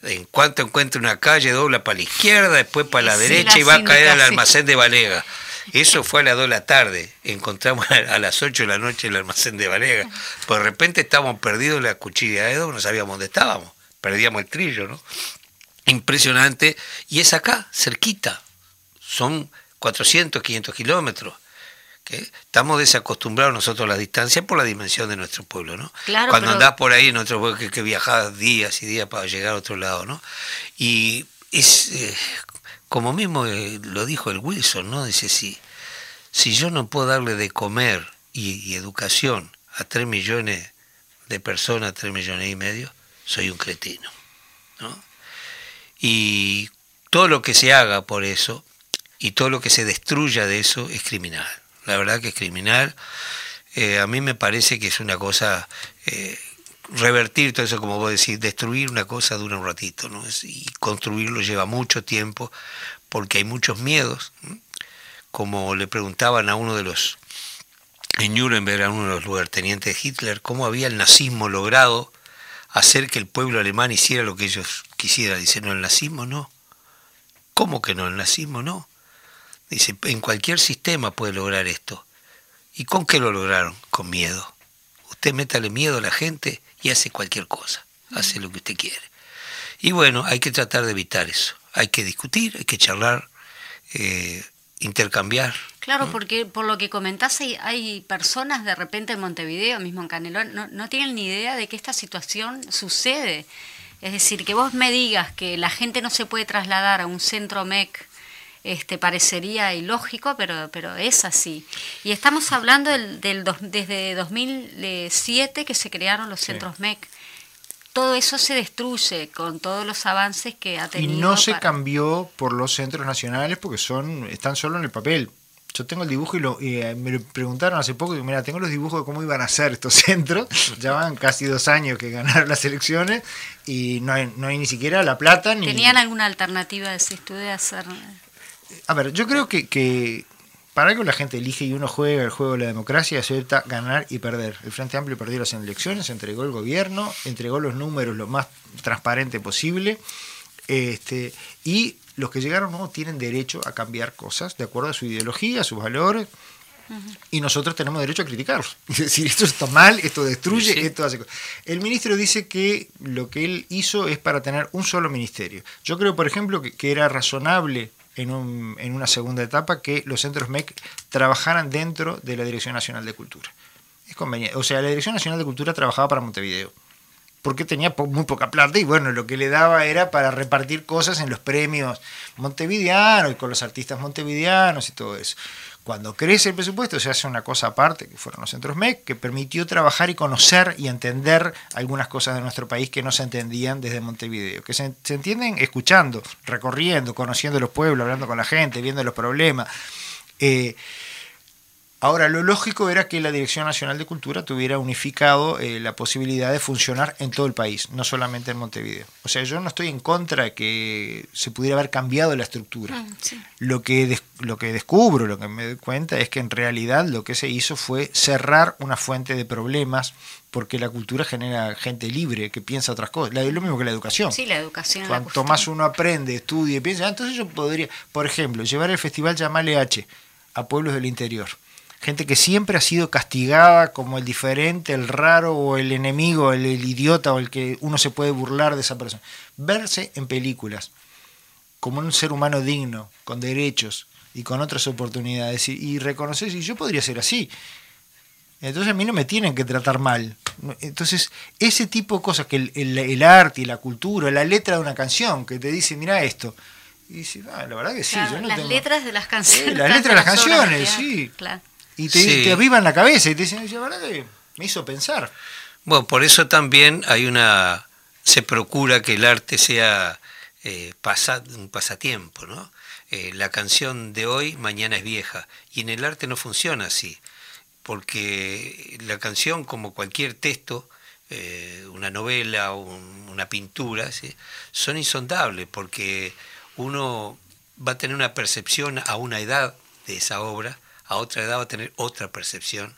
en cuanto encuentre una calle, dobla para la izquierda, después para la Sí, derecha la y va a caer al almacén de Valega. Eso fue a las 2 de la tarde. Encontramos a las 8 de la noche el almacén de Valega. Pues de repente estábamos perdidos en la cuchilla de no sabíamos dónde estábamos. Perdíamos el trillo, ¿no? Impresionante. Y es acá, cerquita. Son 400, 500 kilómetros. Que Estamos desacostumbrados nosotros a la distancia por la dimensión de nuestro pueblo, ¿no? Claro, Cuando pero- andás por ahí en otro pueblo que, que viajás días y días para llegar a otro lado, ¿no? Y es, eh, como mismo eh, lo dijo el Wilson, ¿no? Dice, si, si yo no puedo darle de comer y, y educación a 3 millones de personas, 3 millones y medio, soy un cretino, ¿no? Y todo lo que se haga por eso y todo lo que se destruya de eso es criminal. La verdad que es criminal. Eh, a mí me parece que es una cosa, eh, revertir todo eso, como vos decís, destruir una cosa dura un ratito, ¿no? Y construirlo lleva mucho tiempo porque hay muchos miedos. Como le preguntaban a uno de los, en Nuremberg, a uno de los lugartenientes de Hitler, cómo había el nazismo logrado hacer que el pueblo alemán hiciera lo que ellos quisieran. Dice, no, el nazismo no. ¿Cómo que no? El nazismo no. Dice, en cualquier sistema puede lograr esto. ¿Y con qué lo lograron? Con miedo. Usted métale miedo a la gente y hace cualquier cosa, hace lo que usted quiere. Y bueno, hay que tratar de evitar eso. Hay que discutir, hay que charlar, eh, intercambiar. Claro, porque por lo que comentás, hay, hay, personas de repente en Montevideo, mismo en Canelón, no, no tienen ni idea de que esta situación sucede. Es decir, que vos me digas que la gente no se puede trasladar a un centro MEC este, parecería ilógico, pero, pero es así. Y estamos hablando del, del desde 2007 que se crearon los centros MEC. Todo eso se destruye con todos los avances que ha tenido. Y no se cambió por los centros nacionales porque son están solo en el papel. Yo tengo el dibujo y, lo, eh, me lo preguntaron hace poco, y mira, tengo los dibujos de cómo iban a ser estos centros, ya van casi dos años que ganaron las elecciones y no hay, no hay ni siquiera la plata. Ni... ¿Tenían alguna alternativa de si de hacer a ver, yo creo que, que para algo la gente elige y uno juega el juego de la democracia y acepta ganar y perder. El Frente Amplio perdió las elecciones, entregó el gobierno, entregó los números lo más transparente posible. Este, y los que llegaron no tienen derecho a cambiar cosas de acuerdo a su ideología, a sus valores. Y nosotros tenemos derecho a criticarlos. Es decir, esto está mal, esto destruye, esto hace. El ministro dice que lo que él hizo es para tener un solo ministerio. Yo creo, por ejemplo, que, que era razonable en, un, en una segunda etapa que los centros MEC trabajaran dentro de la Dirección Nacional de Cultura. Es conveniente. O sea, la Dirección Nacional de Cultura trabajaba para Montevideo porque tenía muy poca plata y bueno, lo que le daba era para repartir cosas en los premios montevideanos y con los artistas montevideanos y todo eso. Cuando crece el presupuesto se hace una cosa aparte, que fueron los centros MEC, que permitió trabajar y conocer y entender algunas cosas de nuestro país que no se entendían desde Montevideo, que se, entienden escuchando, recorriendo, conociendo los pueblos, hablando con la gente, viendo los problemas. Eh, Ahora, lo lógico era que la Dirección Nacional de Cultura tuviera unificado eh, la posibilidad de funcionar en todo el país, no solamente en Montevideo. O sea, yo no estoy en contra de que se pudiera haber cambiado la estructura. Ah, lo, que lo que descubro, lo que me doy cuenta es que en realidad lo que se hizo fue cerrar una fuente de problemas porque la cultura genera gente libre que piensa otras cosas. Es lo mismo que la educación. Sí, la educación. Cuanto más uno aprende, estudia y piensa, ah, entonces yo podría, por ejemplo, llevar el festival Llamale H a pueblos del interior gente que siempre ha sido castigada como el diferente, el raro o el enemigo, el, idiota o el que uno se puede burlar de esa persona. Verse en películas como un ser humano digno, con derechos y con otras oportunidades y, reconocer si yo podría ser así. Entonces a mí no me tienen que tratar mal. Entonces, ese tipo de cosas que el, arte y la cultura, la letra de una canción que te dice, mira esto. Y dice, ah, la verdad que sí. yo no las letras de las canciones. las letras de las canciones, sí. Claro y te, te avivan la cabeza y te dicen, la verdad que me hizo pensar. Bueno, por eso también hay una, se procura que el arte sea eh, un pasatiempo, ¿no? Eh, la canción de hoy mañana es vieja y en el arte no funciona así, porque la canción como cualquier texto, eh, una novela, o una pintura, son insondables porque uno va a tener una percepción a una edad de esa obra a otra edad va a tener otra percepción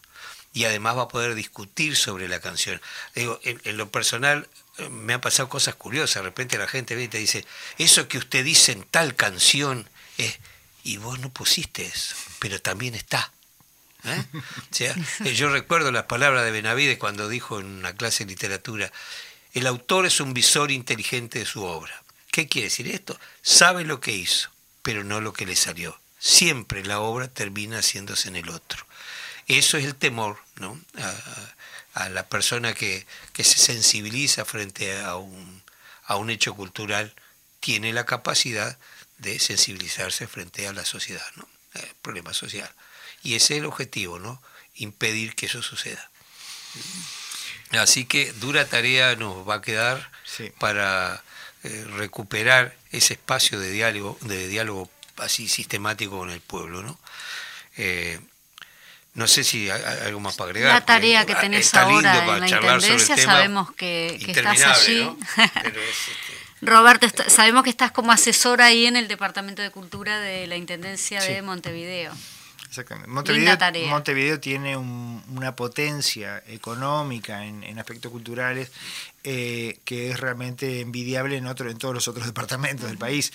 y además va a poder discutir sobre la canción. Digo, en, lo personal eh, me han pasado cosas curiosas. De repente la gente viene y te dice, eso que usted dice en tal canción es, y vos no pusiste eso, pero también está. ¿eh? O sea, eh, yo recuerdo las palabras de Benavides cuando dijo en una clase de literatura, el autor es un visor inteligente de su obra. ¿Qué quiere decir esto? Sabe lo que hizo, pero no lo que le salió siempre la obra termina haciéndose en el otro. Eso es el temor ¿no? a, la persona que, se sensibiliza frente a un, a un hecho cultural, tiene la capacidad de sensibilizarse frente a la sociedad, ¿no? el problema social. Y ese es el objetivo, ¿no? impedir que eso suceda. Así que dura tarea nos va a quedar para eh, recuperar ese espacio de diálogo, de diálogo así sistemático con el pueblo, ¿no? Eh, no sé si hay algo más para agregar. La tarea que tenés ahora en la Intendencia, sabemos que, estás allí. Este, Roberto, sabemos que estás como asesor ahí en el Departamento de Cultura de la Intendencia de Montevideo. Exactamente. Montevideo, Montevideo tiene una potencia económica en, aspectos culturales eh, que es realmente envidiable en, otro, en todos los otros departamentos del país.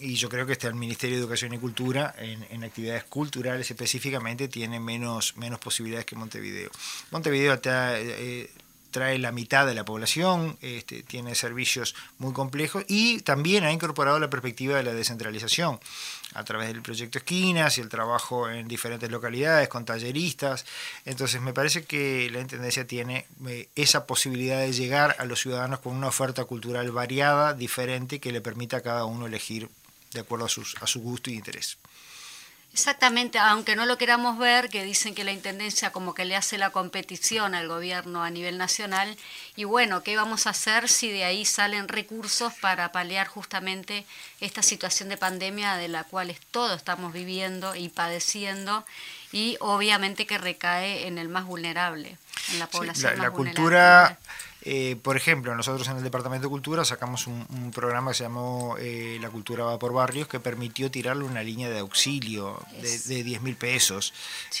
Y yo creo que este el Ministerio de Educación y Cultura en, actividades culturales específicamente tiene menos, menos posibilidades que Montevideo. Montevideo eh, trae la mitad de la población, este, tiene servicios muy complejos y también ha incorporado la perspectiva de la descentralización a través del proyecto Esquinas y el trabajo en diferentes localidades con talleristas. Entonces me parece que la Intendencia tiene eh, esa posibilidad de llegar a los ciudadanos con una oferta cultural variada, diferente, que le permita a cada uno elegir de acuerdo a, sus, a su gusto y interés. Exactamente, aunque no lo queramos ver, que dicen que la Intendencia como que le hace la competición al gobierno a nivel nacional, y bueno, ¿qué vamos a hacer si de ahí salen recursos para paliar justamente esta situación de pandemia de la cual todos estamos viviendo y padeciendo, y obviamente que recae en el más vulnerable, en la población. la, cultura eh, por ejemplo, nosotros en el Departamento de Cultura sacamos un, programa que se llamó eh, La Cultura va por barrios que permitió tirarle una línea de auxilio de, de 10 mil pesos,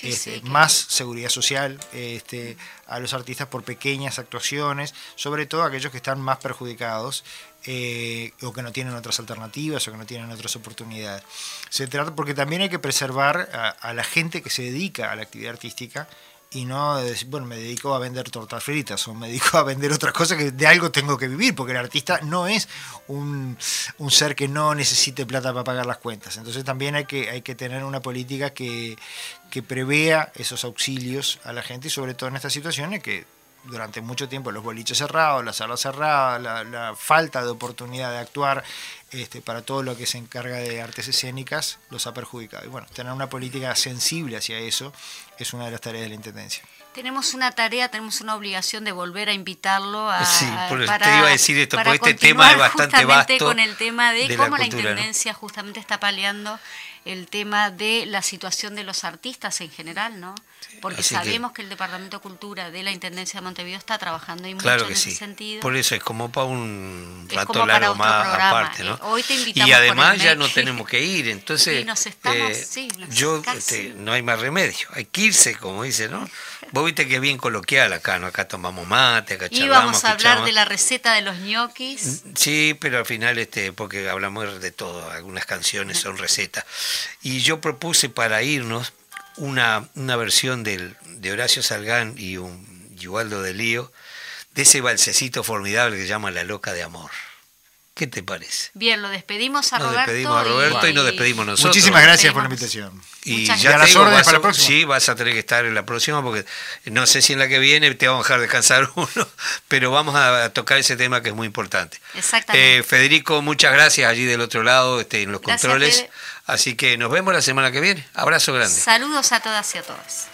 este, más seguridad social este, a los artistas por pequeñas actuaciones, sobre todo aquellos que están más perjudicados. Eh, o que no tienen otras alternativas o que no tienen otras oportunidades. Se trata porque también hay que preservar a la gente que se dedica a la actividad artística y no decir, bueno, me dedico a vender tortas fritas o me dedico a vender otras cosas que de algo tengo que vivir, porque el artista no es un, ser que no necesite plata para pagar las cuentas. Entonces también hay que, hay que tener una política que, que prevea esos auxilios a la gente y sobre todo en estas situaciones que durante mucho tiempo los boliches cerrados, las salas cerradas, la, falta de oportunidad de actuar este, para todo lo que se encarga de artes escénicas los ha perjudicado. Y bueno, tener una política sensible hacia eso es una de las tareas de la Intendencia. Tenemos una tarea, tenemos una obligación de volver a invitarlo a... Sí, por te iba a decir esto, porque este tema es bastante vasto. con el tema de, cómo la, Intendencia justamente está paliando el tema de la situación de los artistas en general, ¿no? Porque sabemos que, el Departamento de Cultura de la Intendencia de Montevideo está trabajando y mucho en ese sentido. Por eso es como para un rato largo más aparte, ¿no? Hoy te invitamos y además ya no tenemos que ir, entonces eh, yo este, no hay más remedio, hay que irse, como dice, ¿no? Vos viste que es bien coloquial acá, ¿no? Acá tomamos mate, acá charlamos. Íbamos a hablar de la receta de los ñoquis. Sí, pero al final, este, porque hablamos de todo, algunas canciones son recetas. Y yo propuse para irnos una, una versión de Horacio Salgán y un Yuvaldo de Lío de ese balsecito formidable que se llama La Loca de Amor. ¿Qué te parece? Bien, lo despedimos a nos Roberto. Despedimos a Roberto y, nos despedimos nosotros. Muchísimas gracias por la invitación. Y ya las órdenes para la próxima. Sí, vas a tener que estar en la próxima porque no sé si en la que viene te vamos a dejar descansar uno, pero vamos a tocar ese tema que es muy importante. Exactamente. Eh, Federico, muchas gracias allí del otro lado, este, en los controles. Así que nos vemos la semana que viene. Abrazo grande. Saludos a todas y a todos.